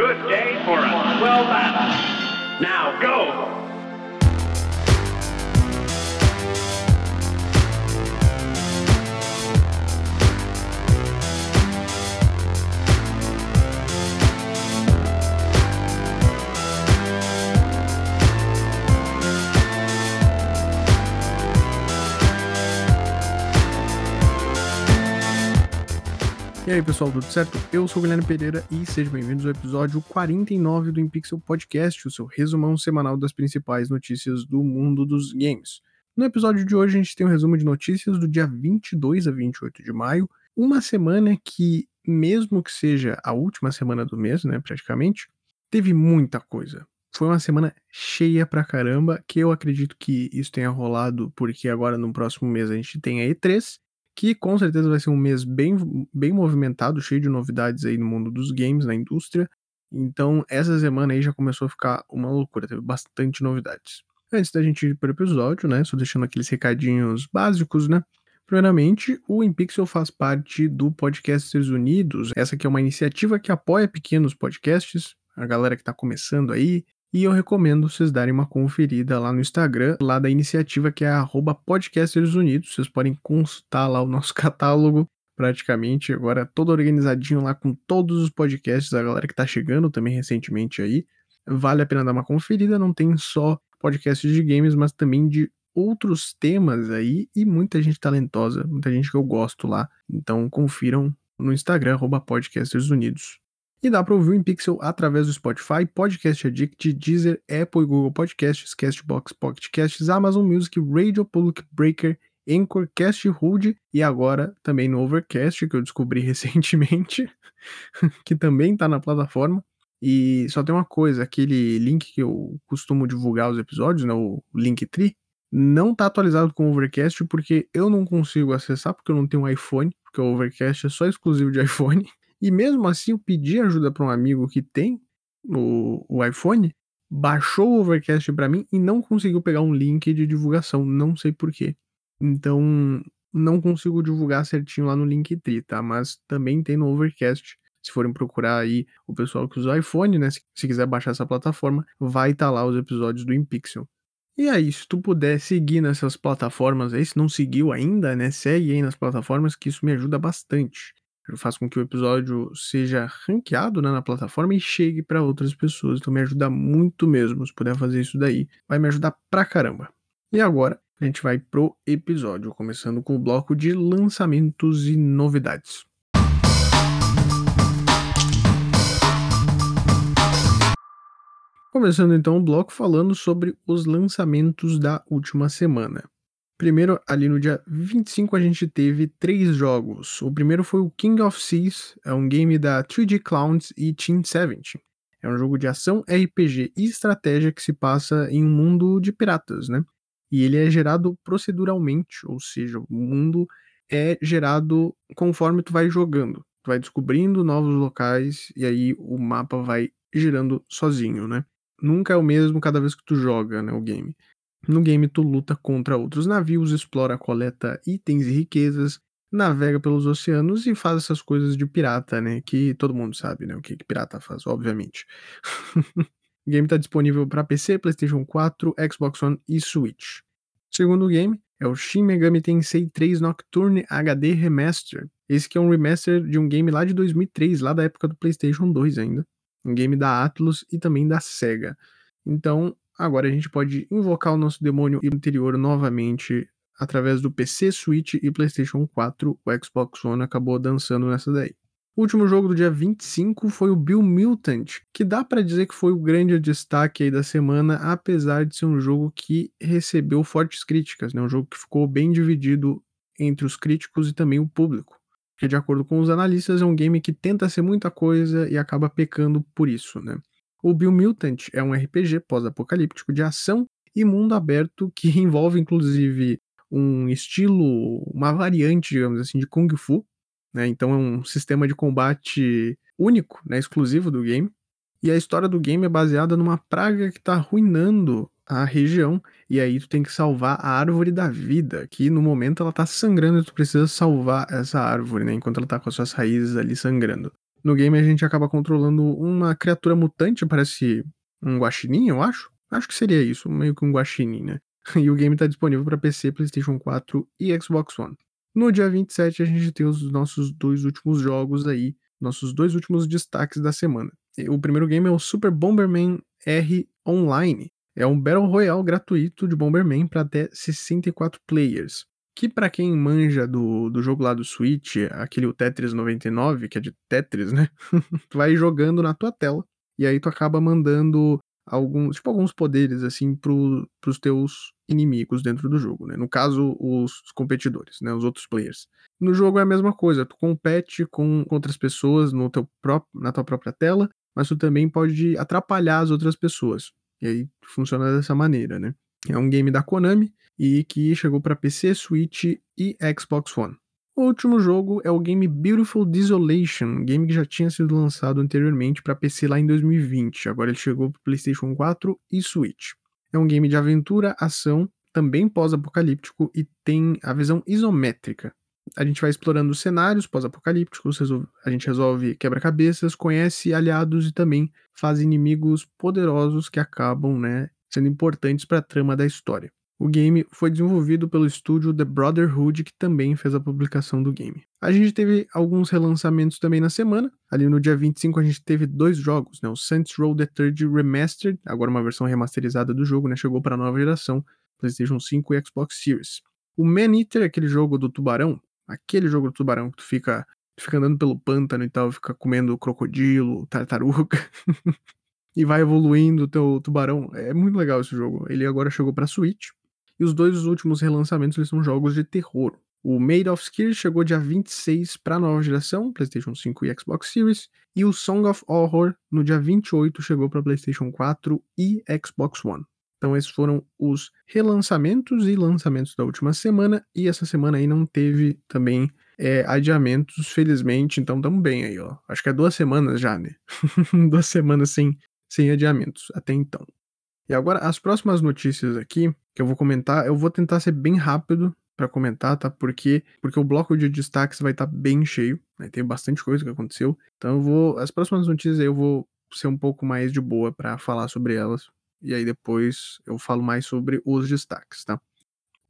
Good day for a swell battle. Uh, now go! E aí, pessoal, tudo certo? Eu sou o Guilherme Pereira e sejam bem-vindos ao episódio 49 do InPixel Podcast, o seu resumão semanal das principais notícias do mundo dos games. No episódio de hoje, a gente tem um resumo de notícias do dia 22 a 28 de maio, uma semana que, mesmo que seja a última semana do mês, né, praticamente, teve muita coisa. Foi uma semana cheia pra caramba, que eu acredito que isso tenha rolado porque agora no próximo mês a gente tem a E3 que com certeza vai ser um mês bem, bem movimentado, cheio de novidades aí no mundo dos games, na indústria. Então, essa semana aí já começou a ficar uma loucura, teve bastante novidades. Antes da gente ir para o episódio, né, só deixando aqueles recadinhos básicos, né? Primeiramente, o InPixel faz parte do Podcasters Unidos. Essa aqui é uma iniciativa que apoia pequenos podcasts, a galera que está começando aí, e eu recomendo vocês darem uma conferida lá no Instagram, lá da iniciativa que é @podcastersunidos. Vocês podem consultar lá o nosso catálogo, praticamente agora todo organizadinho lá com todos os podcasts da galera que tá chegando também recentemente aí. Vale a pena dar uma conferida, não tem só podcasts de games, mas também de outros temas aí e muita gente talentosa, muita gente que eu gosto lá. Então confiram no Instagram @podcastersunidos. E dá para ouvir o InPixel através do Spotify, Podcast Addict, Deezer, Apple e Google Podcasts, Castbox, Pocket Casts, Amazon Music, Radio Public Breaker, Anchor, Cast Hood e agora também no Overcast, que eu descobri recentemente, que também está na plataforma. E só tem uma coisa, aquele link que eu costumo divulgar os episódios, né, o Linktree, não está atualizado com o Overcast porque eu não consigo acessar porque eu não tenho um iPhone, porque o Overcast é só exclusivo de iPhone. E mesmo assim, eu pedi ajuda para um amigo que tem o, o iPhone, baixou o Overcast para mim e não conseguiu pegar um link de divulgação, não sei porquê. Então, não consigo divulgar certinho lá no Linktree, tá? Mas também tem no Overcast. Se forem procurar aí o pessoal que usa iPhone, né? Se, se quiser baixar essa plataforma, vai estar tá lá os episódios do InPixel. E aí, se tu puder seguir nessas plataformas aí, se não seguiu ainda, né? Segue aí nas plataformas que isso me ajuda bastante faz com que o episódio seja ranqueado né, na plataforma e chegue para outras pessoas. Então me ajuda muito mesmo. Se puder fazer isso daí, vai me ajudar pra caramba. E agora a gente vai pro episódio, começando com o bloco de lançamentos e novidades. Começando então o bloco falando sobre os lançamentos da última semana. Primeiro, ali no dia 25, a gente teve três jogos. O primeiro foi o King of Seas, é um game da 3D Clowns e Team 70. É um jogo de ação, RPG e estratégia que se passa em um mundo de piratas, né? E ele é gerado proceduralmente, ou seja, o mundo é gerado conforme tu vai jogando. Tu vai descobrindo novos locais e aí o mapa vai girando sozinho, né? Nunca é o mesmo cada vez que tu joga, né, o game. No game, tu luta contra outros navios, explora, coleta itens e riquezas, navega pelos oceanos e faz essas coisas de pirata, né? Que todo mundo sabe, né? O que, que pirata faz, obviamente. o game está disponível para PC, PlayStation 4, Xbox One e Switch. O segundo game é o Shin Megami Tensei 3 Nocturne HD Remaster. Esse que é um remaster de um game lá de 2003, lá da época do PlayStation 2 ainda. Um game da Atlus e também da Sega. Então, Agora a gente pode invocar o nosso demônio interior novamente através do PC, Switch e PlayStation 4. O Xbox One acabou dançando nessa daí. O último jogo do dia 25 foi o Bill Mutant, que dá para dizer que foi o grande destaque aí da semana, apesar de ser um jogo que recebeu fortes críticas, né? Um jogo que ficou bem dividido entre os críticos e também o público. Que de acordo com os analistas é um game que tenta ser muita coisa e acaba pecando por isso, né? O Biomutant é um RPG pós-apocalíptico de ação e mundo aberto que envolve inclusive um estilo, uma variante, digamos assim, de Kung Fu, né? Então é um sistema de combate único, né, exclusivo do game. E a história do game é baseada numa praga que está arruinando a região, e aí tu tem que salvar a árvore da vida, que no momento ela tá sangrando e tu precisa salvar essa árvore, né, enquanto ela tá com as suas raízes ali sangrando. No game a gente acaba controlando uma criatura mutante, parece um guaxinim, eu acho. Acho que seria isso, meio que um guaxinim, né? E o game está disponível para PC, PlayStation 4 e Xbox One. No dia 27 a gente tem os nossos dois últimos jogos aí, nossos dois últimos destaques da semana. O primeiro game é o Super Bomberman R Online. É um Battle Royale gratuito de Bomberman para até 64 players. Que para quem manja do, do jogo lá do Switch, aquele o Tetris 99, que é de Tetris, né? tu vai jogando na tua tela e aí tu acaba mandando alguns, tipo, alguns poderes, assim, pro, pros teus inimigos dentro do jogo, né? No caso, os competidores, né? Os outros players. No jogo é a mesma coisa, tu compete com outras pessoas no teu próprio, na tua própria tela, mas tu também pode atrapalhar as outras pessoas. E aí funciona dessa maneira, né? É um game da Konami e que chegou para PC, Switch e Xbox One. O último jogo é o game Beautiful Desolation, game que já tinha sido lançado anteriormente para PC lá em 2020. Agora ele chegou para PlayStation 4 e Switch. É um game de aventura, ação, também pós-apocalíptico e tem a visão isométrica. A gente vai explorando os cenários pós-apocalípticos, a gente resolve quebra-cabeças, conhece aliados e também faz inimigos poderosos que acabam, né, sendo importantes para a trama da história. O game foi desenvolvido pelo estúdio The Brotherhood, que também fez a publicação do game. A gente teve alguns relançamentos também na semana. Ali no dia 25 a gente teve dois jogos, né? O Saints Row the Third Remastered, agora uma versão remasterizada do jogo, né? Chegou para a nova geração, PlayStation 5 e Xbox Series. O Man Eater, aquele jogo do tubarão, aquele jogo do tubarão que tu fica, tu fica andando pelo pântano e tal, fica comendo crocodilo, tartaruga. e vai evoluindo o teu tubarão. É muito legal esse jogo. Ele agora chegou para Switch. E os dois últimos relançamentos eles são jogos de terror. O Made of Skill chegou dia 26 para a nova geração, PlayStation 5 e Xbox Series, e o Song of Horror no dia 28 chegou para PlayStation 4 e Xbox One. Então esses foram os relançamentos e lançamentos da última semana, e essa semana aí não teve também é, adiamentos, felizmente, então estamos bem aí, ó. Acho que é duas semanas já, né? duas semanas sem, sem adiamentos até então. E agora, as próximas notícias aqui que eu vou comentar, eu vou tentar ser bem rápido para comentar, tá? Porque porque o bloco de destaques vai estar tá bem cheio, né? Tem bastante coisa que aconteceu. Então eu vou, as próximas notícias eu vou ser um pouco mais de boa para falar sobre elas. E aí depois eu falo mais sobre os destaques, tá?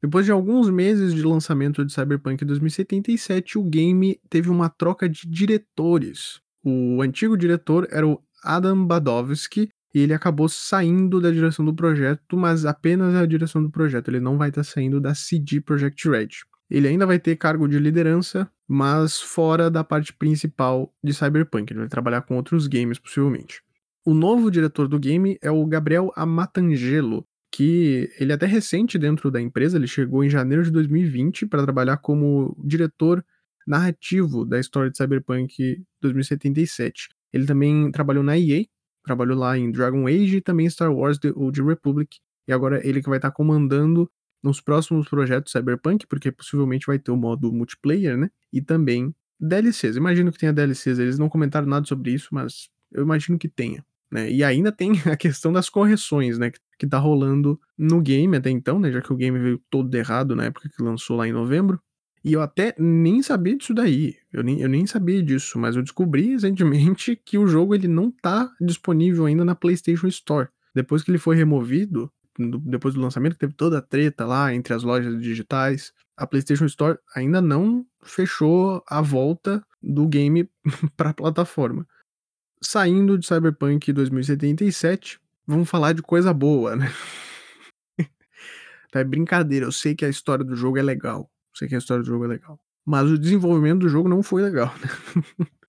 Depois de alguns meses de lançamento de Cyberpunk 2077, o game teve uma troca de diretores. O antigo diretor era o Adam Badowski, e ele acabou saindo da direção do projeto, mas apenas a direção do projeto. Ele não vai estar tá saindo da CD Projekt Red. Ele ainda vai ter cargo de liderança, mas fora da parte principal de Cyberpunk. Ele vai trabalhar com outros games, possivelmente. O novo diretor do game é o Gabriel Amatangelo, que ele é até recente dentro da empresa, ele chegou em janeiro de 2020 para trabalhar como diretor narrativo da história de Cyberpunk 2077. Ele também trabalhou na EA, trabalhou lá em Dragon Age e também Star Wars The Old Republic. E agora ele que vai estar tá comandando nos próximos projetos Cyberpunk, porque possivelmente vai ter o modo multiplayer, né? E também DLCs. Imagino que tenha DLCs. Eles não comentaram nada sobre isso, mas eu imagino que tenha. Né? E ainda tem a questão das correções, né? Que tá rolando no game até então, né? Já que o game veio todo errado na época que lançou lá em novembro. E eu até nem sabia disso daí. Eu nem, eu nem sabia disso, mas eu descobri recentemente que o jogo ele não tá disponível ainda na PlayStation Store. Depois que ele foi removido, depois do lançamento, teve toda a treta lá entre as lojas digitais. A PlayStation Store ainda não fechou a volta do game para a plataforma. Saindo de Cyberpunk 2077, vamos falar de coisa boa, né? tá, é brincadeira, eu sei que a história do jogo é legal. Sei que a história do jogo é legal. Mas o desenvolvimento do jogo não foi legal, né?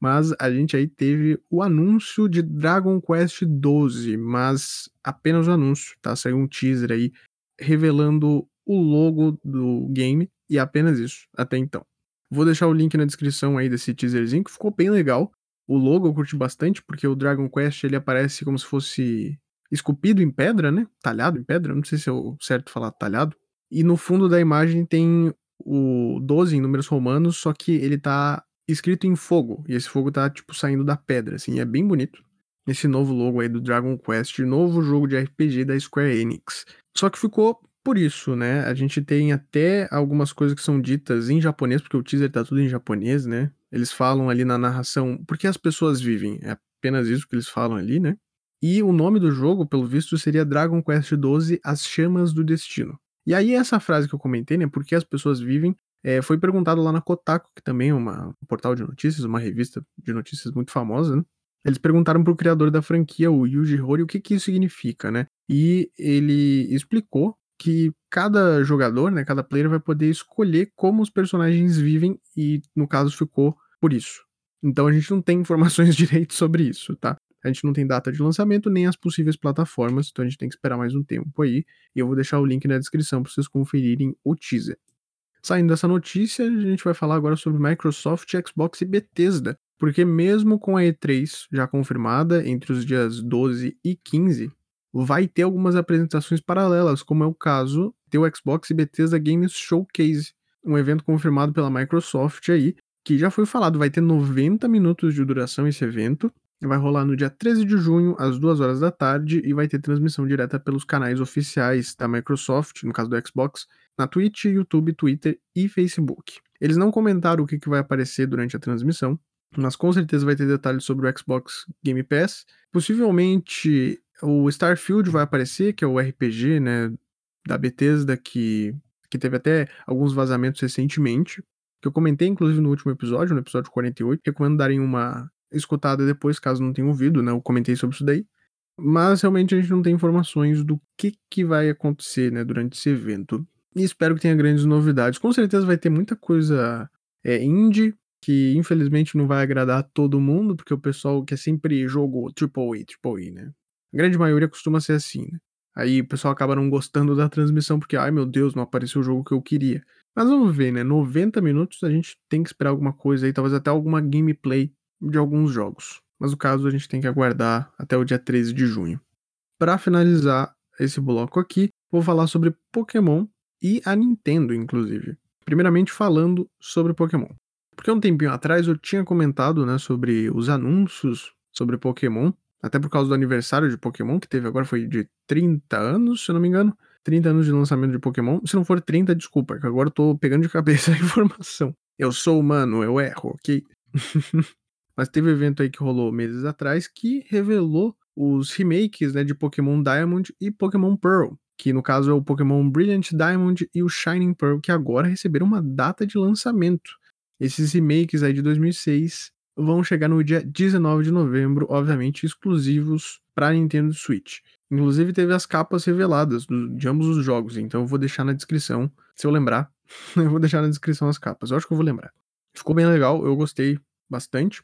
Mas a gente aí teve o anúncio de Dragon Quest 12, mas apenas o anúncio, tá? Saiu um teaser aí revelando o logo do game e apenas isso, até então. Vou deixar o link na descrição aí desse teaserzinho que ficou bem legal. O logo eu curti bastante porque o Dragon Quest ele aparece como se fosse esculpido em pedra, né? Talhado em pedra, não sei se é o certo falar talhado. E no fundo da imagem tem o 12 em números romanos, só que ele tá escrito em fogo. E esse fogo tá, tipo, saindo da pedra, assim. É bem bonito. Esse novo logo aí do Dragon Quest, novo jogo de RPG da Square Enix. Só que ficou por isso, né? A gente tem até algumas coisas que são ditas em japonês, porque o teaser tá tudo em japonês, né? Eles falam ali na narração porque as pessoas vivem. É apenas isso que eles falam ali, né? E o nome do jogo, pelo visto, seria Dragon Quest XII As Chamas do Destino. E aí, essa frase que eu comentei, né? Porque as pessoas vivem, é, foi perguntado lá na Kotaku, que também é uma, um portal de notícias, uma revista de notícias muito famosa, né? Eles perguntaram pro criador da franquia, o Yuji Horii, o que, que isso significa, né? E ele explicou que cada jogador, né, cada player vai poder escolher como os personagens vivem e no caso ficou por isso. Então a gente não tem informações direito sobre isso, tá? A gente não tem data de lançamento nem as possíveis plataformas, então a gente tem que esperar mais um tempo aí. E eu vou deixar o link na descrição para vocês conferirem o teaser. Saindo dessa notícia, a gente vai falar agora sobre Microsoft, Xbox e Bethesda, porque mesmo com a E3 já confirmada entre os dias 12 e 15, vai ter algumas apresentações paralelas, como é o caso do Xbox e Bethesda Games Showcase, um evento confirmado pela Microsoft aí, que já foi falado, vai ter 90 minutos de duração esse evento, vai rolar no dia 13 de junho, às 2 horas da tarde, e vai ter transmissão direta pelos canais oficiais da Microsoft, no caso do Xbox, na Twitch, YouTube, Twitter e Facebook. Eles não comentaram o que, vai aparecer durante a transmissão, mas com certeza vai ter detalhes sobre o Xbox Game Pass. Possivelmente o Starfield vai aparecer, que é o RPG, né, da Bethesda, que, que teve até alguns vazamentos recentemente, que eu comentei inclusive no último episódio, no episódio 48. Recomendo darem uma escutada depois, caso não tenham ouvido, né, eu comentei sobre isso daí. Mas realmente a gente não tem informações do que, que vai acontecer, né, durante esse evento. E espero que tenha grandes novidades. Com certeza vai ter muita coisa é, indie, que infelizmente não vai agradar todo mundo, porque o pessoal quer sempre jogo AAA, AAA, né? A grande maioria costuma ser assim, né? Aí o pessoal acaba não gostando da transmissão porque, ai meu Deus, não apareceu o jogo que eu queria. Mas vamos ver, né? 90 minutos a gente tem que esperar alguma coisa aí, talvez até alguma gameplay de alguns jogos. Mas no caso a gente tem que aguardar até o dia 13 de junho. Para finalizar esse bloco aqui, vou falar sobre Pokémon e a Nintendo, inclusive. Primeiramente falando sobre Pokémon. Porque um tempinho atrás eu tinha comentado, né, sobre os anúncios sobre Pokémon, até por causa do aniversário de Pokémon, que teve agora foi de 30 anos, se eu não me engano. 30 anos de lançamento de Pokémon. Se não for 30, desculpa, que agora eu tô pegando de cabeça a informação. Eu sou humano, eu erro, ok? Mas teve um evento aí que rolou meses atrás que revelou os remakes né, de Pokémon Diamond e Pokémon Pearl, que no caso é o Pokémon Brilliant Diamond e o Shining Pearl, que agora receberam uma data de lançamento. Esses remakes aí de 2006 vão chegar no dia 19 de novembro, obviamente exclusivos para Nintendo Switch. Inclusive teve as capas reveladas do, de ambos os jogos, então eu vou deixar na descrição, se eu lembrar, eu vou deixar na descrição as capas. Eu acho que eu vou lembrar. Ficou bem legal, eu gostei bastante.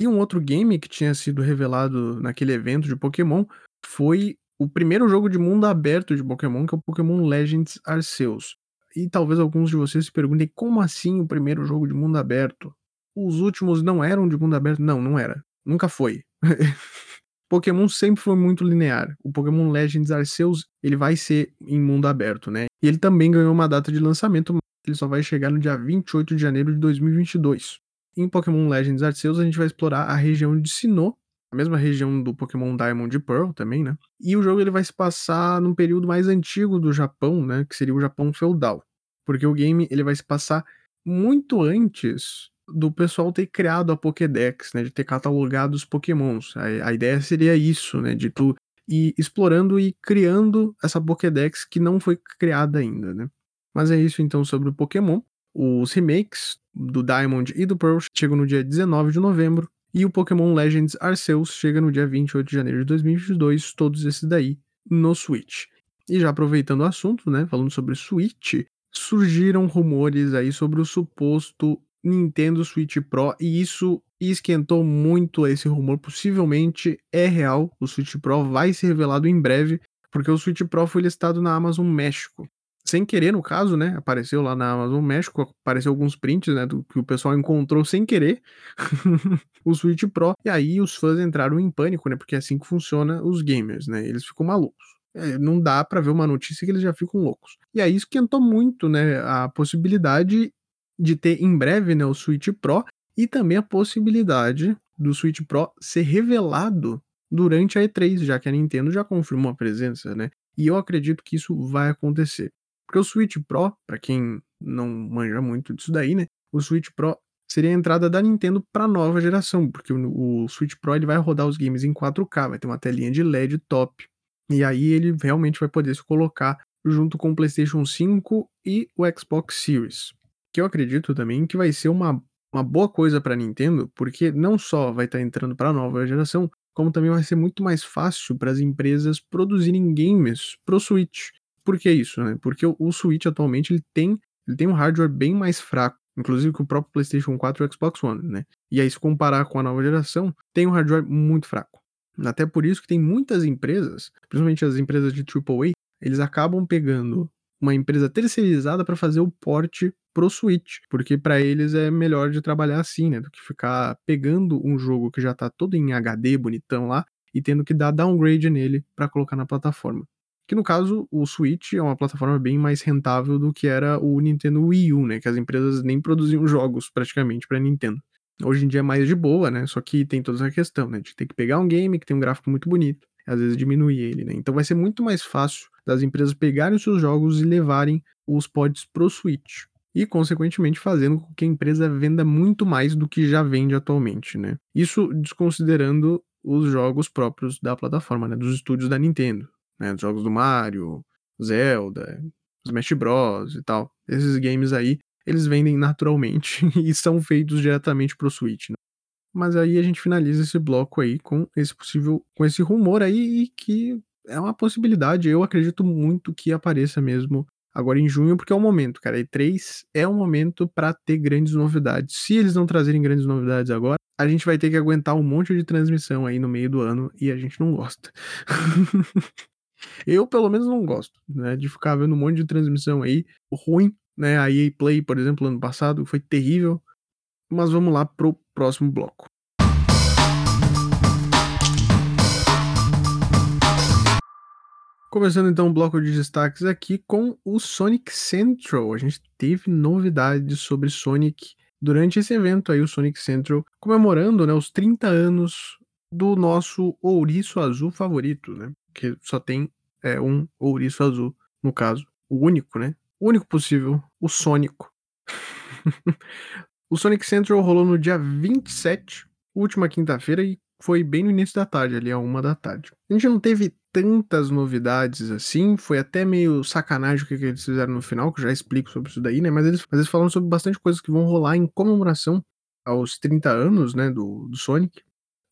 E um outro game que tinha sido revelado naquele evento de Pokémon foi o primeiro jogo de mundo aberto de Pokémon, que é o Pokémon Legends Arceus. E talvez alguns de vocês se perguntem como assim o primeiro jogo de mundo aberto? Os últimos não eram de mundo aberto? Não, não era. Nunca foi. Pokémon sempre foi muito linear. O Pokémon Legends Arceus, ele vai ser em mundo aberto, né? E ele também ganhou uma data de lançamento, mas ele só vai chegar no dia 28 de janeiro de 2022. Em Pokémon Legends Arceus, a gente vai explorar a região de Sinnoh, a mesma região do Pokémon Diamond e Pearl também, né? E o jogo ele vai se passar num período mais antigo do Japão, né? Que seria o Japão feudal. Porque o game ele vai se passar muito antes do pessoal ter criado a Pokédex, né? De ter catalogado os Pokémons. A, a ideia seria isso, né? De tu ir explorando e criando essa Pokédex que não foi criada ainda, né? Mas é isso então sobre o Pokémon. Os remakes do Diamond e do Pearl chegam no dia 19 de novembro e o Pokémon Legends Arceus chega no dia 28 de janeiro de 2022, todos esses daí no Switch. E já aproveitando o assunto, né, falando sobre Switch, surgiram rumores aí sobre o suposto Nintendo Switch Pro e isso esquentou muito esse rumor. Possivelmente é real, o Switch Pro vai ser revelado em breve, porque o Switch Pro foi listado na Amazon México. Sem querer, no caso, né? Apareceu lá na Amazon México, apareceu alguns prints, né? Do que o pessoal encontrou sem querer o Switch Pro. E aí os fãs entraram em pânico, né? Porque é assim que funciona os gamers, né? Eles ficam malucos. É, não dá para ver uma notícia que eles já ficam loucos. E aí esquentou muito, né? A possibilidade de ter em breve, né? O Switch Pro e também a possibilidade do Switch Pro ser revelado durante a E3, já que a Nintendo já confirmou a presença, né? E eu acredito que isso vai acontecer. Porque o Switch Pro, para quem não manja muito disso daí, né? O Switch Pro seria a entrada da Nintendo para nova geração, porque o, Switch Pro ele vai rodar os games em 4K, vai ter uma telinha de LED top. E aí ele realmente vai poder se colocar junto com o PlayStation 5 e o Xbox Series. Que eu acredito também que vai ser uma, uma boa coisa para Nintendo, porque não só vai estar tá entrando para a nova geração, como também vai ser muito mais fácil para as empresas produzirem games pro Switch. Por que isso, né? Porque o, o Switch atualmente ele tem, ele tem um hardware bem mais fraco, inclusive que o próprio PlayStation 4 e o Xbox One, né? E aí se comparar com a nova geração, tem um hardware muito fraco. Até por isso que tem muitas empresas, principalmente as empresas de AAA, eles acabam pegando uma empresa terceirizada para fazer o porte pro Switch, porque para eles é melhor de trabalhar assim, né, do que ficar pegando um jogo que já tá todo em HD bonitão lá e tendo que dar downgrade nele para colocar na plataforma. Que no caso, o Switch é uma plataforma bem mais rentável do que era o Nintendo Wii U, né, que as empresas nem produziam jogos praticamente para Nintendo. Hoje em dia é mais de boa, né? Só que tem toda essa questão, né? De ter que pegar um game que tem um gráfico muito bonito, às vezes diminuir ele, né? Então vai ser muito mais fácil das empresas pegarem os seus jogos e levarem os pods pro Switch. E, consequentemente, fazendo com que a empresa venda muito mais do que já vende atualmente, né? Isso desconsiderando os jogos próprios da plataforma, né? Dos estúdios da Nintendo, né? Os jogos do Mario, Zelda, Smash Bros e tal. Esses games aí, eles vendem naturalmente e são feitos diretamente pro Switch, né? Mas aí a gente finaliza esse bloco aí com esse possível, com esse rumor aí que é uma possibilidade. Eu acredito muito que apareça mesmo agora em junho, porque é o momento, cara. E3 é um momento para ter grandes novidades. Se eles não trazerem grandes novidades agora, a gente vai ter que aguentar um monte de transmissão aí no meio do ano e a gente não gosta. Eu, pelo menos, não gosto, né? De ficar vendo um monte de transmissão aí ruim, né? A EA Play, por exemplo, ano passado foi terrível. Mas vamos lá pro próximo bloco. Começando então o bloco de destaques aqui com o Sonic Central. A gente teve novidades sobre Sonic durante esse evento aí, o Sonic Central, comemorando né, os 30 anos do nosso ouriço azul favorito, né? Que só tem é, um ouriço azul, no caso. O único, né? O único possível, o Sônico. o Sonic Central rolou no dia 27, última quinta-feira, e foi bem no início da tarde, ali a uma da tarde. A gente não teve tantas novidades assim, foi até meio sacanagem o que, que eles fizeram no final, que eu já explico sobre isso daí, né? Mas eles, mas eles falaram sobre bastante coisas que vão rolar em comemoração aos 30 anos, né, do, do Sonic.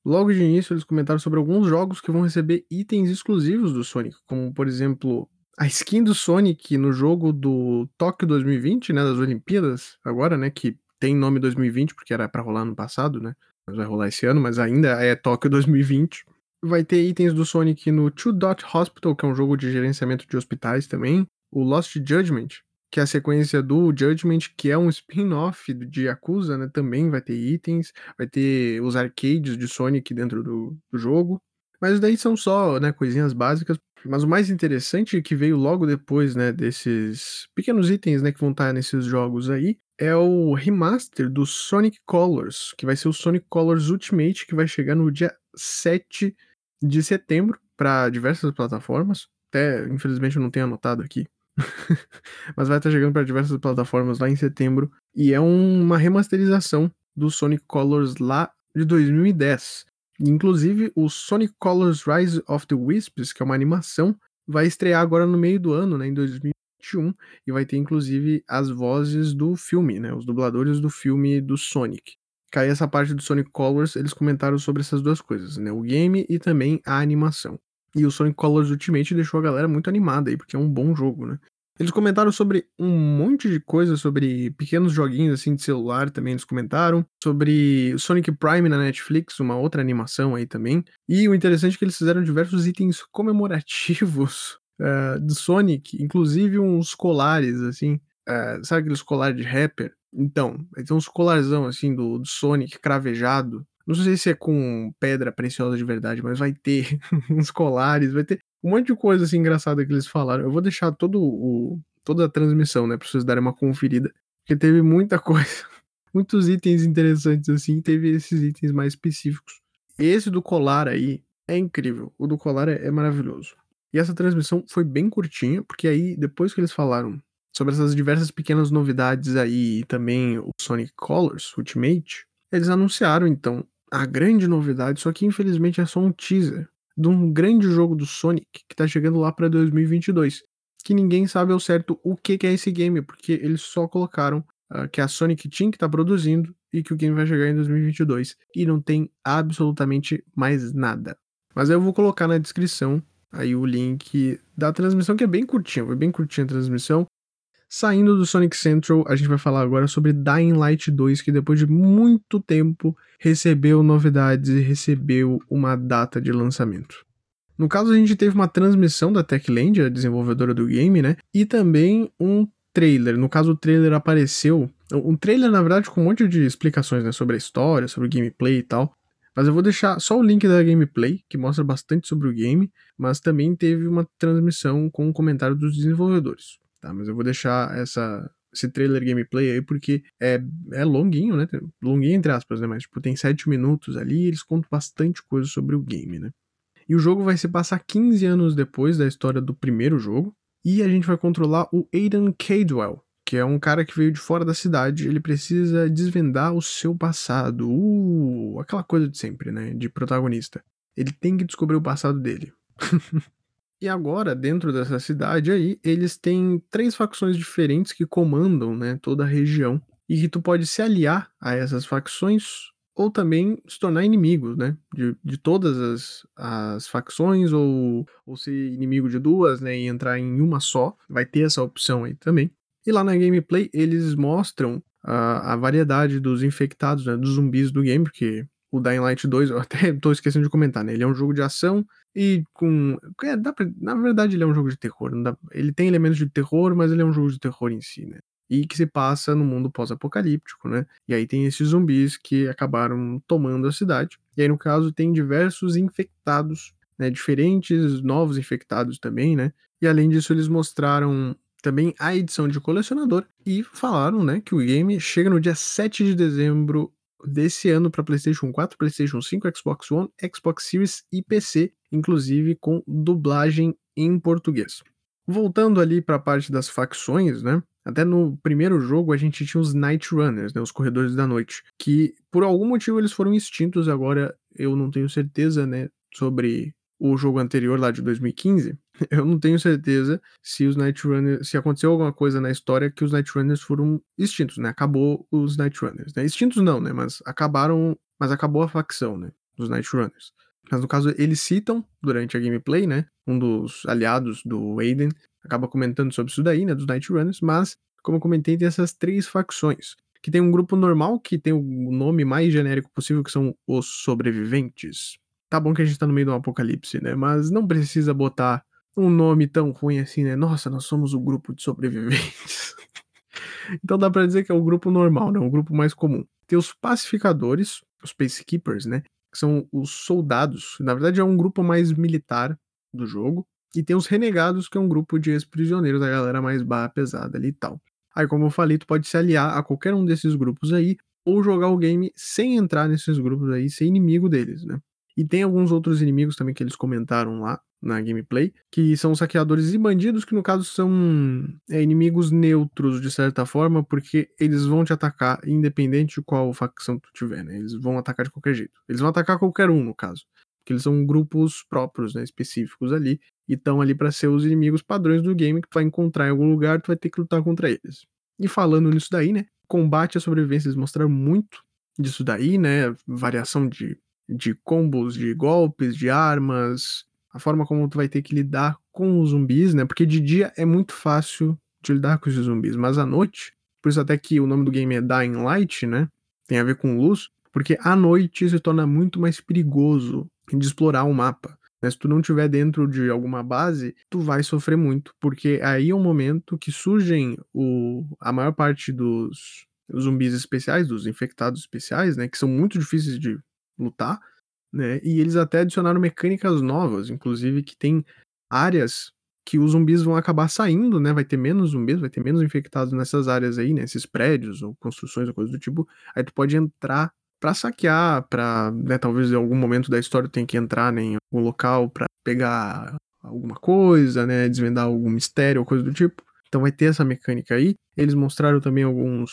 Logo de início, eles comentaram sobre alguns jogos que vão receber itens exclusivos do Sonic, como por exemplo a skin do Sonic no jogo do Tóquio 2020, né, das Olimpíadas, agora, né, que tem nome 2020 porque era para rolar no passado, né? vai rolar esse ano, mas ainda é Tóquio 2020. Vai ter itens do Sonic no Two Dot Hospital, que é um jogo de gerenciamento de hospitais também. O Lost Judgment, que é a sequência do Judgment, que é um spin-off de Yakuza, né? Também vai ter itens. Vai ter os arcades de Sonic dentro do, do jogo. Mas daí são só, né, coisinhas básicas. Mas o mais interessante que veio logo depois, né, desses pequenos itens, né, que vão estar nesses jogos aí, é o remaster do Sonic Colors, que vai ser o Sonic Colors Ultimate, que vai chegar no dia 7 de setembro para diversas plataformas. Até, infelizmente, eu não tenho anotado aqui. Mas vai estar chegando para diversas plataformas lá em setembro. E é um, uma remasterização do Sonic Colors lá de 2010. Inclusive, o Sonic Colors Rise of the Wisps, que é uma animação, vai estrear agora no meio do ano, né, em 2020 2021 e vai ter inclusive as vozes do filme, né, os dubladores do filme do Sonic. Cai essa parte do Sonic Colors, eles comentaram sobre essas duas coisas, né, o game e também a animação. E o Sonic Colors Ultimate deixou a galera muito animada aí, porque é um bom jogo, né? Eles comentaram sobre um monte de coisa, sobre pequenos joguinhos assim de celular também eles comentaram, sobre Sonic Prime na Netflix, uma outra animação aí também. E o interessante é que eles fizeram diversos itens comemorativos uh, do Sonic, inclusive uns colares, assim. Uh, sabe aqueles colares de rapper? Então, ter uns colarzão, assim, do, do Sonic cravejado. Não sei se é com pedra preciosa de verdade, mas vai ter uns colares, vai ter um monte de coisa assim engraçada que eles falaram. Eu vou deixar todo o, toda a transmissão, né, pra vocês darem uma conferida, porque teve muita coisa, muitos itens interessantes assim, teve esses itens mais específicos. Esse do colar aí é incrível, o do colar é, é maravilhoso. E essa transmissão foi bem curtinha, porque aí, depois que eles falaram sobre essas diversas pequenas novidades aí, e também o Sonic Colors Ultimate, eles anunciaram então a grande novidade, só que infelizmente é só um teaser de um grande jogo do Sonic que tá chegando lá para 2022, que ninguém sabe ao certo o que, que é esse game, porque eles só colocaram uh, que é a Sonic Team que tá produzindo e que o game vai chegar em 2022 e não tem absolutamente mais nada. Mas eu vou colocar na descrição aí o link da transmissão que é bem curtinha, foi bem curtinha a transmissão. Saindo do Sonic Central, a gente vai falar agora sobre Dying Light 2, que depois de muito tempo recebeu novidades e recebeu uma data de lançamento. No caso, a gente teve uma transmissão da Techland, a desenvolvedora do game, né? E também um trailer. No caso, o trailer apareceu. Um trailer, na verdade, com um monte de explicações né, sobre a história, sobre o gameplay e tal. Mas eu vou deixar só o link da gameplay, que mostra bastante sobre o game, mas também teve uma transmissão com um comentário dos desenvolvedores tá? Mas eu vou deixar essa, esse trailer gameplay aí porque é, é longuinho, né? Longuinho entre aspas, né? Mas tipo, tem 7 minutos ali e eles contam bastante coisa sobre o game, né? E o jogo vai se passar 15 anos depois da história do primeiro jogo. E a gente vai controlar o Aidan Cadwell, que é um cara que veio de fora da cidade. Ele precisa desvendar o seu passado. Uh, aquela coisa de sempre, né? De protagonista. Ele tem que descobrir o passado dele. E agora, dentro dessa cidade aí, eles têm três facções diferentes que comandam né, toda a região. E que tu pode se aliar a essas facções ou também se tornar inimigo, né? De, de todas as, as facções, ou, ou ser inimigo de duas, né? E entrar em uma só. Vai ter essa opção aí também. E lá na gameplay eles mostram a, a variedade dos infectados, né? Dos zumbis do game, porque o Dying Light 2, eu até tô esquecendo de comentar, né? Ele é um jogo de ação e com. É, pra, na verdade, ele é um jogo de terror. Dá, ele tem elementos de terror, mas ele é um jogo de terror em si, né? E que se passa no mundo pós-apocalíptico, né? E aí tem esses zumbis que acabaram tomando a cidade. E aí, no caso, tem diversos infectados, né? Diferentes novos infectados também, né? E além disso, eles mostraram também a edição de colecionador e falaram, né, que o game chega no dia 7 de dezembro desse ano para PlayStation 4, PlayStation 5, Xbox One, Xbox Series e PC, inclusive com dublagem em português. Voltando ali para a parte das facções, né? Até no primeiro jogo a gente tinha os Night Runners, né, os Corredores da Noite, que por algum motivo eles foram extintos, agora eu não tenho certeza, né, sobre o jogo anterior lá de 2015, eu não tenho certeza se os Night Runners, se aconteceu alguma coisa na história que os Night Runners foram extintos, né? Acabou os Night Runners, né? Extintos não, né? Mas acabaram, mas acabou a facção, né? Dos Night Runners. Mas no caso eles citam durante a gameplay, né? Um dos aliados do Aiden acaba comentando sobre isso daí, né? Dos Night Runners, mas como eu comentei, tem essas três facções. Que tem um grupo normal, que tem o nome mais genérico possível, que são os sobreviventes. Tá bom que a gente tá no meio de um apocalipse, né? Mas não precisa botar um nome tão ruim assim, né? Nossa, nós somos o grupo de sobreviventes. então dá pra dizer que é o grupo normal, né? O grupo mais comum. Tem os pacificadores, os peacekeepers, né? Que são os soldados. Na verdade, é um grupo mais militar do jogo. E tem os renegados, que é um grupo de ex-prisioneiros, a galera mais barra pesada ali e tal. Aí, como eu falei, tu pode se aliar a qualquer um desses grupos aí, ou jogar o game sem entrar nesses grupos aí, ser inimigo deles, né? E tem alguns outros inimigos também que eles comentaram lá na gameplay, que são saqueadores e bandidos, que no caso são é, inimigos neutros de certa forma, porque eles vão te atacar independente de qual facção tu tiver, né? Eles vão atacar de qualquer jeito. Eles vão atacar qualquer um, no caso. Porque eles são grupos próprios, né, específicos ali, e estão ali para ser os inimigos padrões do game que tu vai encontrar em algum lugar, tu vai ter que lutar contra eles. E falando nisso daí, né, combate à sobrevivência, eles mostraram muito disso daí, né, variação de de combos, de golpes, de armas, a forma como tu vai ter que lidar com os zumbis, né? Porque de dia é muito fácil de lidar com esses zumbis, mas à noite, por isso até que o nome do game é Dying Light, né? Tem a ver com luz, porque à noite se torna muito mais perigoso de explorar o mapa. Né? Se tu não estiver dentro de alguma base, tu vai sofrer muito, porque aí é o momento que surgem o, a maior parte dos zumbis especiais, dos infectados especiais, né? Que são muito difíceis de lutar, né? E eles até adicionaram mecânicas novas, inclusive que tem áreas que os zumbis vão acabar saindo, né? Vai ter menos zumbis, vai ter menos infectados nessas áreas aí, nesses prédios ou construções ou coisa do tipo. Aí tu pode entrar para saquear, para, né, talvez em algum momento da história tu tenha que entrar né, em algum local para pegar alguma coisa, né? Desvendar algum mistério ou coisa do tipo. Então vai ter essa mecânica aí. Eles mostraram também alguns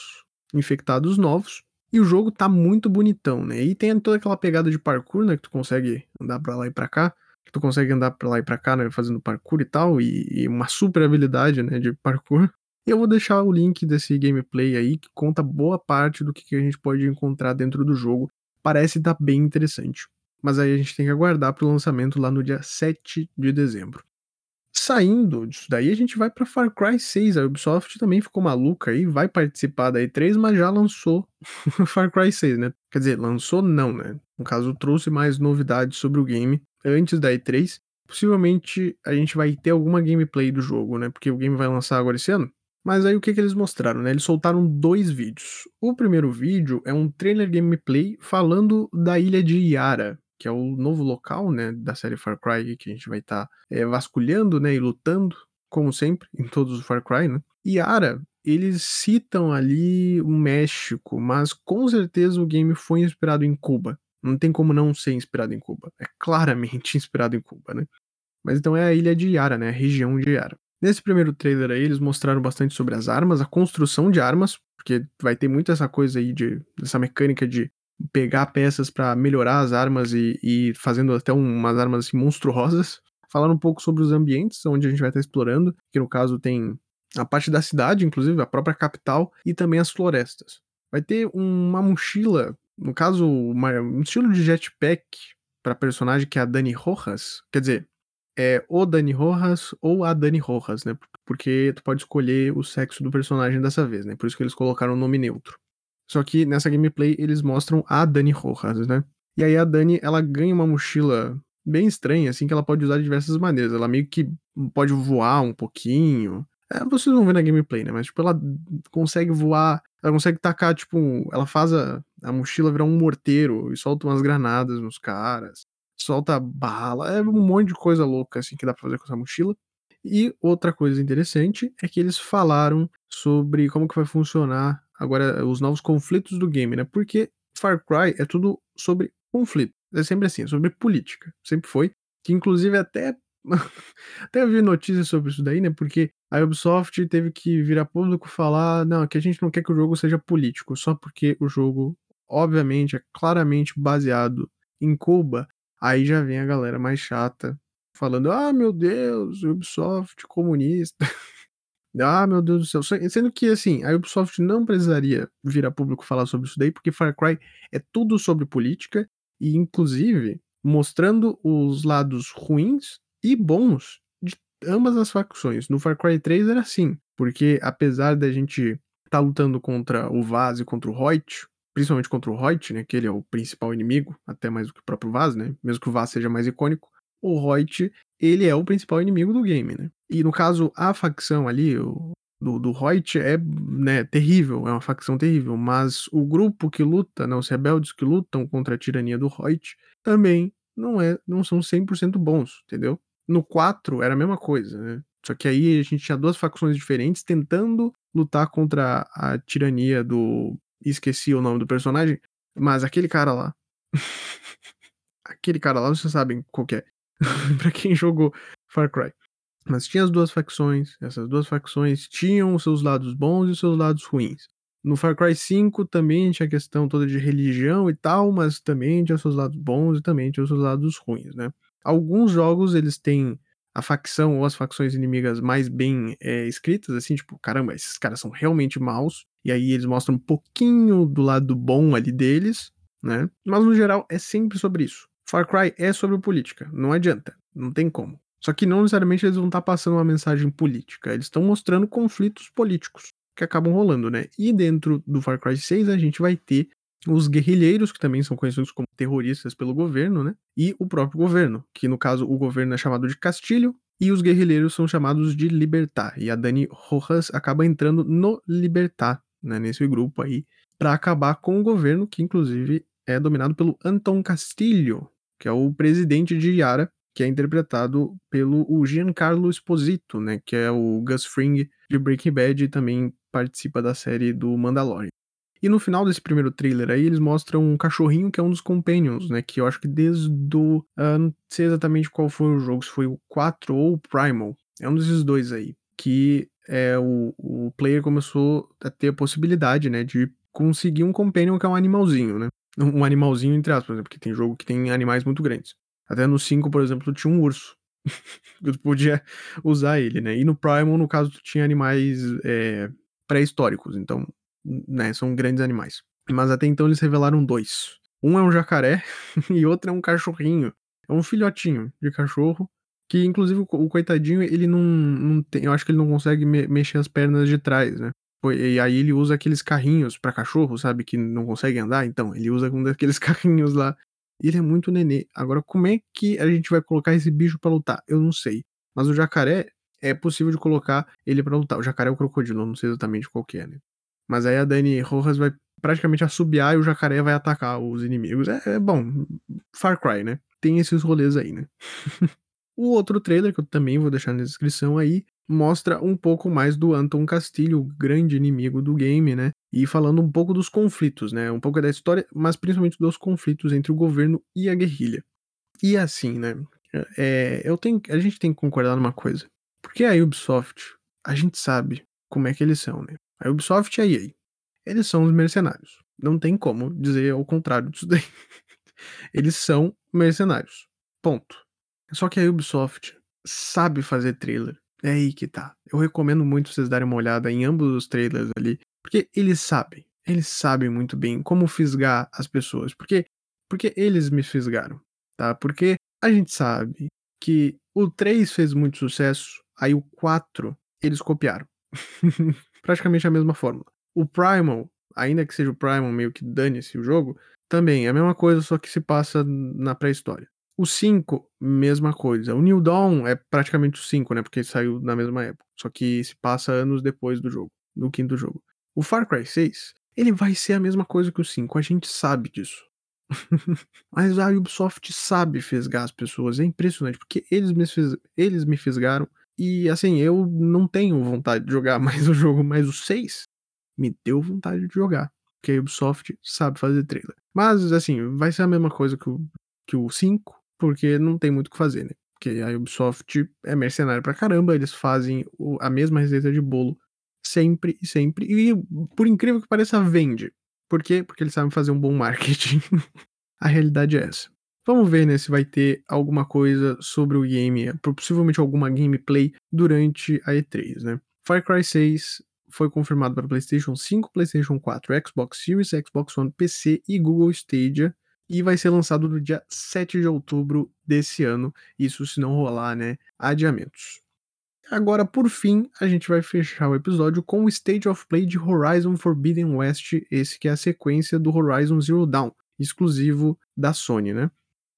infectados novos. E o jogo tá muito bonitão, né? E tem toda aquela pegada de parkour, né? Que tu consegue andar pra lá e pra cá. Que tu consegue andar pra lá e pra cá, né? Fazendo parkour e tal. E, e uma super habilidade, né? De parkour. E eu vou deixar o link desse gameplay aí, que conta boa parte do que a gente pode encontrar dentro do jogo. Parece estar tá bem interessante. Mas aí a gente tem que aguardar pro lançamento lá no dia 7 de dezembro. Saindo disso daí, a gente vai para Far Cry 6. A Ubisoft também ficou maluca aí, vai participar da E3, mas já lançou Far Cry 6, né? Quer dizer, lançou não, né? No caso, trouxe mais novidades sobre o game antes da E3. Possivelmente a gente vai ter alguma gameplay do jogo, né? Porque o game vai lançar agora esse ano. Mas aí o que, que eles mostraram, né? Eles soltaram dois vídeos. O primeiro vídeo é um trailer gameplay falando da ilha de Yara, que é o novo local, né, da série Far Cry, que a gente vai estar tá, é, vasculhando, né, e lutando, como sempre, em todos os Far Cry, né. E Ara, eles citam ali o México, mas com certeza o game foi inspirado em Cuba. Não tem como não ser inspirado em Cuba. É claramente inspirado em Cuba, né. Mas então é a ilha de Yara, né, a região de Yara. Nesse primeiro trailer aí, eles mostraram bastante sobre as armas, a construção de armas, porque vai ter muito essa coisa aí de essa mecânica de pegar peças para melhorar as armas e, e fazendo até umas armas assim, monstruosas. Falar um pouco sobre os ambientes onde a gente vai estar explorando, que no caso tem a parte da cidade, inclusive a própria capital, e também as florestas. Vai ter uma mochila, no caso, uma, um estilo de jetpack para personagem que é a Dani Rojas. Quer dizer, é o Dani Rojas ou a Dani Rojas, né? Porque tu pode escolher o sexo do personagem dessa vez, né? Por isso que eles colocaram o nome neutro. Só que nessa gameplay eles mostram a Dani Rojas, né? E aí a Dani, ela ganha uma mochila bem estranha, assim, que ela pode usar de diversas maneiras. Ela meio que pode voar um pouquinho. É, vocês vão ver na gameplay, né? Mas, tipo, ela consegue voar, ela consegue tacar, tipo, ela faz a, a mochila virar um morteiro e solta umas granadas nos caras. Solta bala, é um monte de coisa louca, assim, que dá pra fazer com essa mochila. E outra coisa interessante é que eles falaram sobre como que vai funcionar agora os novos conflitos do game, né? Porque Far Cry é tudo sobre conflito. É sempre assim, é sobre política. Sempre foi. Que inclusive até. até vi notícias sobre isso daí, né? Porque a Ubisoft teve que vir a público falar: não, que a gente não quer que o jogo seja político, só porque o jogo, obviamente, é claramente baseado em Cuba. Aí já vem a galera mais chata falando: ah, meu Deus, Ubisoft comunista. Ah, meu Deus do céu. Sendo que, assim, a Ubisoft não precisaria vir a público falar sobre isso daí, porque Far Cry é tudo sobre política e, inclusive, mostrando os lados ruins e bons de ambas as facções. No Far Cry 3 era assim, porque apesar da gente estar tá lutando contra o Vaz e contra o Reut, principalmente contra o Reut, né, que ele é o principal inimigo, até mais do que o próprio Vaz, né, mesmo que o Vaz seja mais icônico, o Reut, ele é o principal inimigo do game, né. E no caso, a facção ali, o, do, do Reut é né, terrível, é uma facção terrível, mas o grupo que luta, né, os rebeldes que lutam contra a tirania do Reut, também não, é, não são 100% bons, entendeu? No 4 era a mesma coisa, né? Só que aí a gente tinha duas facções diferentes tentando lutar contra a tirania do. Esqueci o nome do personagem, mas aquele cara lá. aquele cara lá, vocês sabem qual é. pra quem jogou Far Cry. Mas tinha as duas facções, essas duas facções tinham os seus lados bons e os seus lados ruins. No Far Cry 5 também tinha a questão toda de religião e tal, mas também tinha os seus lados bons e também tinha os seus lados ruins, né? Alguns jogos eles têm a facção ou as facções inimigas mais bem é, escritas, assim, tipo, caramba, esses caras são realmente maus, e aí eles mostram um pouquinho do lado bom ali deles, né? Mas no geral é sempre sobre isso. Far Cry é sobre política, não adianta, não tem como. Só que não necessariamente eles vão estar tá passando uma mensagem política, eles estão mostrando conflitos políticos que acabam rolando, né? E dentro do Far Cry 6 a gente vai ter os guerrilheiros, que também são conhecidos como terroristas pelo governo, né? E o próprio governo, que no caso o governo é chamado de Castilho e os guerrilheiros são chamados de Libertar. E a Dani Rojas acaba entrando no Libertar, né? Nesse grupo aí, para acabar com o governo, que inclusive é dominado pelo Anton Castilho, que é o presidente de Yara, que é interpretado pelo Giancarlo Esposito, né, que é o Gus Fring de Breaking Bad e também participa da série do Mandalorian. E no final desse primeiro trailer aí, eles mostram um cachorrinho que é um dos companions, né? Que eu acho que desde o. Uh, não sei exatamente qual foi o jogo, se foi o 4 ou o Primal. É um desses dois aí. Que é, o, o player começou a ter a possibilidade, né? De conseguir um companion que é um animalzinho, né? Um animalzinho, entre aspas, né? Porque tem jogo que tem animais muito grandes. Até no 5, por exemplo, tinha um urso. tu podia usar ele, né? E no Primal, no caso, tu tinha animais é, pré-históricos. Então, né? São grandes animais. Mas até então eles revelaram dois. Um é um jacaré e outro é um cachorrinho. É um filhotinho de cachorro. Que inclusive o coitadinho, ele não, não tem. Eu acho que ele não consegue me mexer as pernas de trás, né? E aí ele usa aqueles carrinhos para cachorro, sabe? Que não consegue andar. Então, ele usa um daqueles carrinhos lá. Ele é muito nenê. Agora, como é que a gente vai colocar esse bicho para lutar? Eu não sei. Mas o jacaré é possível de colocar ele para lutar. O jacaré é o crocodilo, não sei exatamente qual que é, né? Mas aí a Dani Rojas vai praticamente assobiar e o jacaré vai atacar os inimigos. É, é bom, Far Cry, né? Tem esses rolês aí, né? o outro trailer, que eu também vou deixar na descrição aí, mostra um pouco mais do Anton Castilho, o grande inimigo do game, né? E falando um pouco dos conflitos, né? Um pouco da história, mas principalmente dos conflitos entre o governo e a guerrilha. E assim, né? É, eu tenho, a gente tem que concordar numa coisa. Porque a Ubisoft, a gente sabe como é que eles são, né? A Ubisoft e a EA. Eles são os mercenários. Não tem como dizer ao contrário disso daí. eles são mercenários. Ponto. Só que a Ubisoft sabe fazer trailer. É aí que tá. Eu recomendo muito vocês darem uma olhada em ambos os trailers ali. Porque eles sabem. Eles sabem muito bem como fisgar as pessoas. Porque, porque eles me fisgaram. Tá? Porque a gente sabe que o 3 fez muito sucesso. Aí o 4 eles copiaram. praticamente a mesma fórmula. O Primal, ainda que seja o Primal meio que dane-se o jogo, também é a mesma coisa, só que se passa na pré-história. O 5, mesma coisa. O New Dawn é praticamente o 5, né? Porque saiu na mesma época. Só que se passa anos depois do jogo, do quinto jogo. O Far Cry 6, ele vai ser a mesma coisa que o 5, a gente sabe disso. Mas a Ubisoft sabe fisgar as pessoas, é impressionante, porque eles me, fiz... eles me fisgaram e assim, eu não tenho vontade de jogar mais o jogo, mas o 6 me deu vontade de jogar. Porque a Ubisoft sabe fazer trailer. Mas, assim, vai ser a mesma coisa que o, que o 5, porque não tem muito o que fazer, né? Porque a Ubisoft é mercenária pra caramba, eles fazem o, a mesma receita de bolo sempre e sempre. E, por incrível que pareça, vende. Por quê? Porque eles sabem fazer um bom marketing. a realidade é essa. Vamos ver, né, se vai ter alguma coisa sobre o game, possivelmente alguma gameplay durante a E3, né? Far Cry 6 foi confirmado para PlayStation 5, PlayStation 4, Xbox Series, Xbox One, PC e Google Stadia e vai ser lançado no dia 7 de outubro desse ano, isso se não rolar, né, adiamentos. Agora, por fim, a gente vai fechar o episódio com o State of Play de Horizon Forbidden West, esse que é a sequência do Horizon Zero Dawn, exclusivo da Sony, né?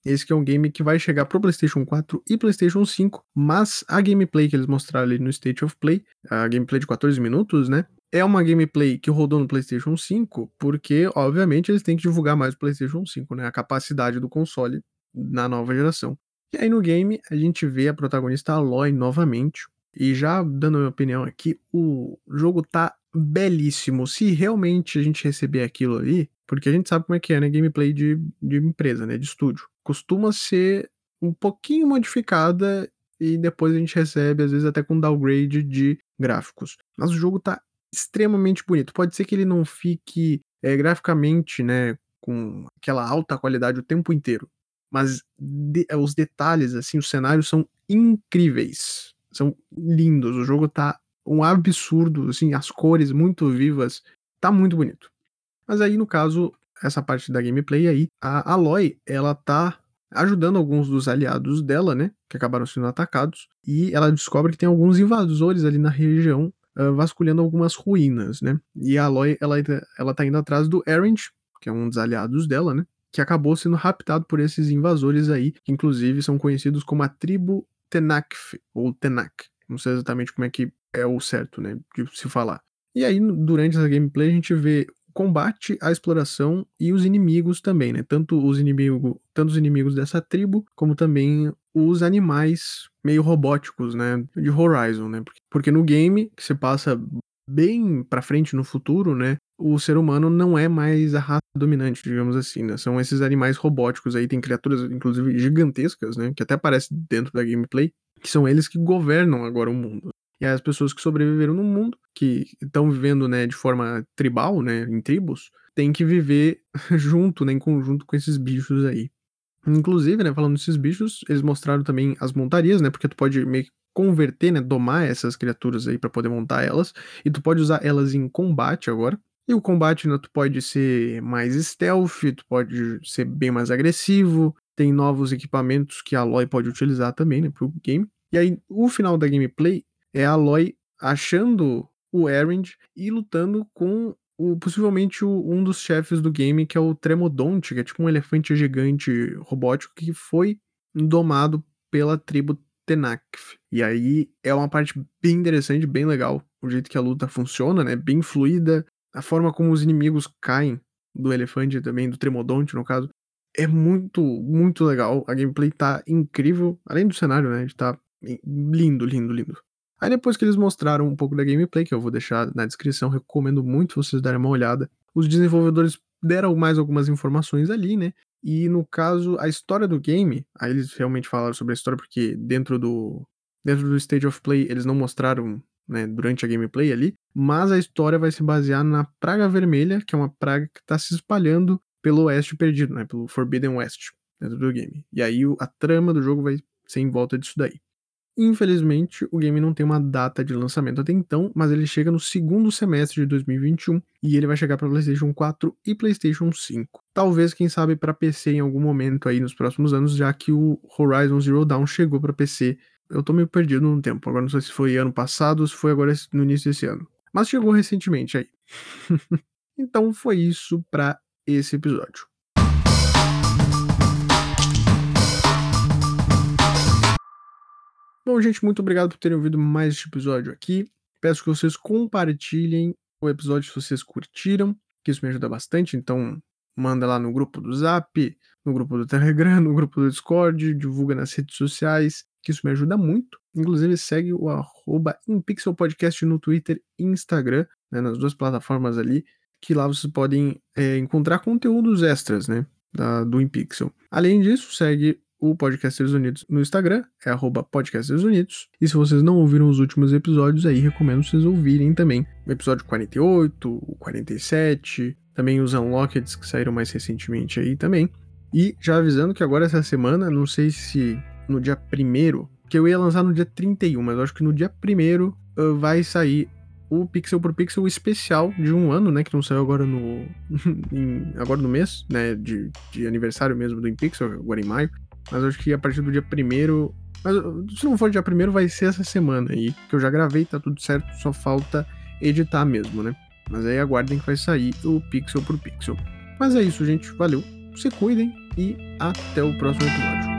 Esse que é um game que vai chegar pro PlayStation 4 e PlayStation 5, mas a gameplay que eles mostraram ali no State of Play, a gameplay de 14 minutos, né? É uma gameplay que rodou no PlayStation 5, porque, obviamente, eles têm que divulgar mais o PlayStation 5, né? A capacidade do console na nova geração. E aí no game a gente vê a protagonista Aloy novamente. E já dando a minha opinião aqui, o jogo tá belíssimo. Se realmente a gente receber aquilo ali, porque a gente sabe como é que é, né? Gameplay de, de empresa, né? De estúdio costuma ser um pouquinho modificada e depois a gente recebe, às vezes, até com downgrade de gráficos. Mas o jogo tá extremamente bonito. Pode ser que ele não fique é, graficamente, né, com aquela alta qualidade o tempo inteiro. Mas de, eh, os detalhes, assim, os cenários são incríveis. São lindos. O jogo tá um absurdo, assim, as cores muito vivas. Tá muito bonito. Mas aí, no caso, essa parte da gameplay aí, a Aloy, ela tá ajudando alguns dos aliados dela, né, que acabaram sendo atacados, e ela descobre que tem alguns invasores ali na região uh, vasculhando algumas ruínas, né, e a Aloy, ela, ela tá indo atrás do Erend, que é um dos aliados dela, né, que acabou sendo raptado por esses invasores aí, que inclusive são conhecidos como a tribo Tenakf, ou Tenak, não sei exatamente como é que é o certo, né, de se falar. E aí, durante essa gameplay, a gente vê combate, a exploração e os inimigos também, né? Tanto os inimigos, tanto os inimigos dessa tribo, como também os animais meio robóticos, né? De Horizon, né? Porque no game, que se passa bem pra frente no futuro, né, o ser humano não é mais a raça dominante, digamos assim, né? São esses animais robóticos aí, tem criaturas, inclusive, gigantescas, né? Que até aparecem dentro da gameplay, que são eles que governam agora o mundo. E as pessoas que sobreviveram no mundo, que estão vivendo, né, de forma tribal, né, em tribos, têm que viver junto, né, em conjunto com esses bichos aí. Inclusive, né, falando desses bichos, eles mostraram também as montarias, né, porque tu pode meio que converter, né, domar essas criaturas aí para poder montar elas, e tu pode usar elas em combate agora. E o combate, né, tu pode ser mais stealth, tu pode ser bem mais agressivo, tem novos equipamentos que a Aloy pode utilizar também, né, pro game. E aí, o final da gameplay é a Aloy achando o Erend e lutando com o, possivelmente o, um dos chefes do game, que é o Tremodonte, que é tipo um elefante gigante robótico que foi domado pela tribo Tenakth. E aí é uma parte bem interessante, bem legal, o jeito que a luta funciona, né? Bem fluida, a forma como os inimigos caem do elefante também, do Tremodonte no caso, é muito, muito legal. A gameplay tá incrível, além do cenário, né? Tá lindo, lindo, lindo. Aí depois que eles mostraram um pouco da gameplay, que eu vou deixar na descrição, recomendo muito vocês darem uma olhada. Os desenvolvedores deram mais algumas informações ali, né? E no caso, a história do game, aí eles realmente falaram sobre a história porque dentro do dentro do stage of play eles não mostraram, né, durante a gameplay ali, mas a história vai se basear na praga vermelha, que é uma praga que está se espalhando pelo oeste perdido, né, pelo Forbidden West dentro do game. E aí a trama do jogo vai ser em volta disso daí. Infelizmente, o game não tem uma data de lançamento até então, mas ele chega no segundo semestre de 2021 e ele vai chegar para PlayStation 4 e PlayStation 5. Talvez, quem sabe, para PC em algum momento aí nos próximos anos, já que o Horizon Zero Dawn chegou para PC. Eu tô meio perdido no tempo, agora não sei se foi ano passado ou se foi agora no início desse ano. Mas chegou recentemente aí. então foi isso para esse episódio. Bom, gente, muito obrigado por terem ouvido mais este episódio aqui. Peço que vocês compartilhem o episódio se vocês curtiram, que isso me ajuda bastante. Então, manda lá no grupo do Zap, no grupo do Telegram, no grupo do Discord, divulga nas redes sociais, que isso me ajuda muito. Inclusive, segue o arroba Podcast no Twitter e Instagram, né, nas duas plataformas ali, que lá vocês podem é, encontrar conteúdos extras, né, da, do InPixel. Além disso, segue o Podcasters Unidos no Instagram, é arroba Podcasters Unidos. E se vocês não ouviram os últimos episódios, aí recomendo vocês ouvirem também. O episódio 48, o 47, também os Unlockeds que saíram mais recentemente aí também. E já avisando que agora essa semana, não sei se no dia 1 que eu ia lançar no dia 31, mas eu acho que no dia 1 uh, vai sair o Pixel por Pixel especial de um ano, né? Que não saiu agora no. em, agora no mês, né? De, de aniversário mesmo do InPixel, agora em maio. Mas acho que a partir do dia primeiro. Mas se não for dia primeiro, vai ser essa semana aí. Que eu já gravei, tá tudo certo, só falta editar mesmo, né? Mas aí aguardem que vai sair o pixel por pixel. Mas é isso, gente. Valeu. Se cuidem e até o próximo episódio.